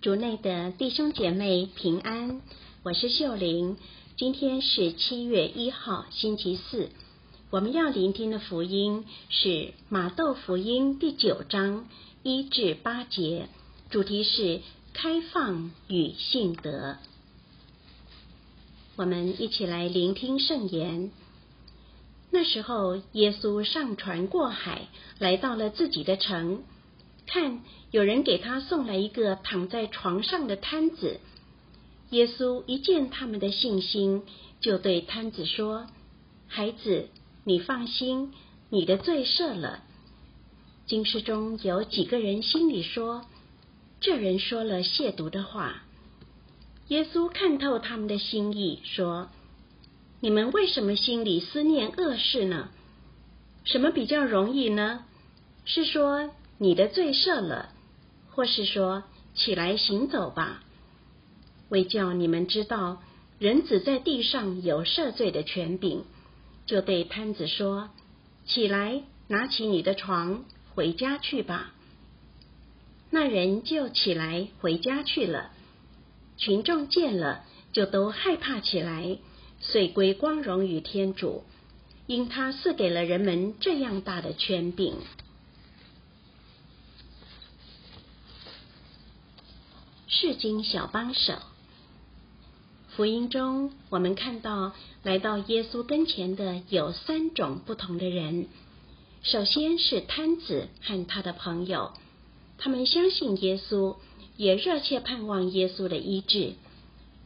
主内的弟兄姐妹平安，我是秀玲。今天是七月一号，星期四。我们要聆听的福音是马窦福音第九章一至八节，主题是开放与信德。我们一起来聆听圣言。那时候，耶稣上船过海，来到了自己的城。看，有人给他送来一个躺在床上的摊子。耶稣一见他们的信心，就对摊子说：“孩子，你放心，你的罪赦了。”经师中有几个人心里说：“这人说了亵渎的话。”耶稣看透他们的心意，说：“你们为什么心里思念恶事呢？什么比较容易呢？是说？”你的罪赦了，或是说起来行走吧，为叫你们知道人子在地上有赦罪的权柄，就对摊子说：“起来，拿起你的床，回家去吧。”那人就起来回家去了。群众见了，就都害怕起来，遂归光荣于天主，因他赐给了人们这样大的权柄。世经小帮手，福音中我们看到来到耶稣跟前的有三种不同的人。首先是摊子和他的朋友，他们相信耶稣，也热切盼望耶稣的医治，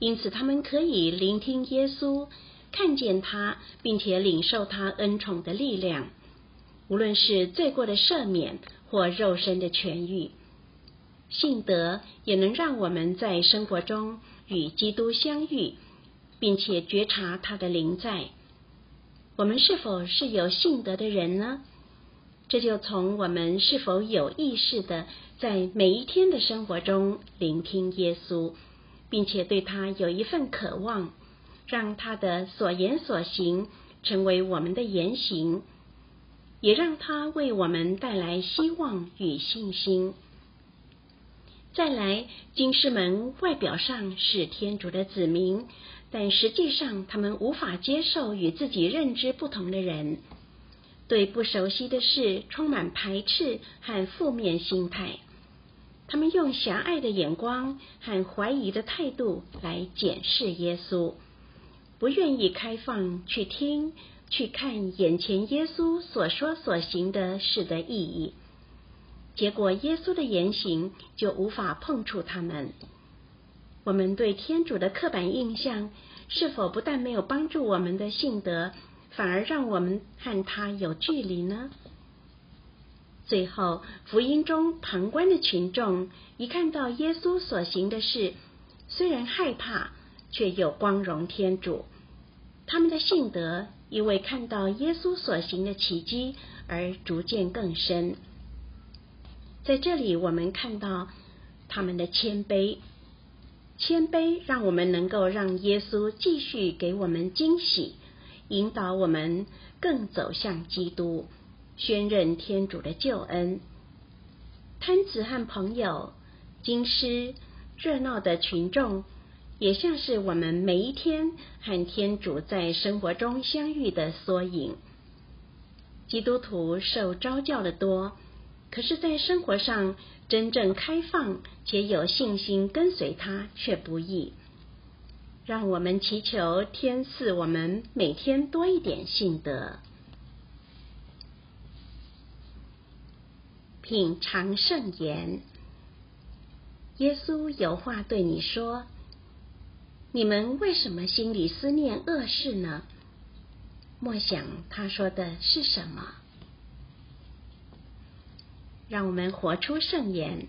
因此他们可以聆听耶稣，看见他，并且领受他恩宠的力量，无论是罪过的赦免或肉身的痊愈。信德也能让我们在生活中与基督相遇，并且觉察他的灵在。我们是否是有信德的人呢？这就从我们是否有意识的在每一天的生活中聆听耶稣，并且对他有一份渴望，让他的所言所行成为我们的言行，也让他为我们带来希望与信心。再来，经师们外表上是天主的子民，但实际上他们无法接受与自己认知不同的人，对不熟悉的事充满排斥和负面心态。他们用狭隘的眼光和怀疑的态度来检视耶稣，不愿意开放去听、去看眼前耶稣所说所行的事的意义。结果，耶稣的言行就无法碰触他们。我们对天主的刻板印象，是否不但没有帮助我们的信德，反而让我们和他有距离呢？最后，福音中旁观的群众一看到耶稣所行的事，虽然害怕，却又光荣天主。他们的信德因为看到耶稣所行的奇迹而逐渐更深。在这里，我们看到他们的谦卑，谦卑让我们能够让耶稣继续给我们惊喜，引导我们更走向基督，宣认天主的救恩。摊子和朋友、经师、热闹的群众，也像是我们每一天和天主在生活中相遇的缩影。基督徒受招教的多。可是，在生活上真正开放且有信心跟随他却不易。让我们祈求天赐我们每天多一点信德，品尝圣言。耶稣有话对你说：“你们为什么心里思念恶事呢？”莫想他说的是什么。让我们活出圣言，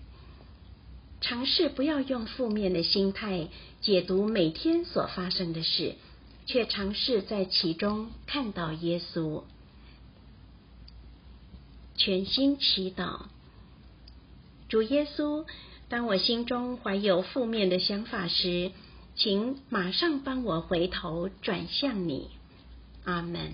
尝试不要用负面的心态解读每天所发生的事，却尝试在其中看到耶稣。全心祈祷，主耶稣，当我心中怀有负面的想法时，请马上帮我回头转向你。阿门。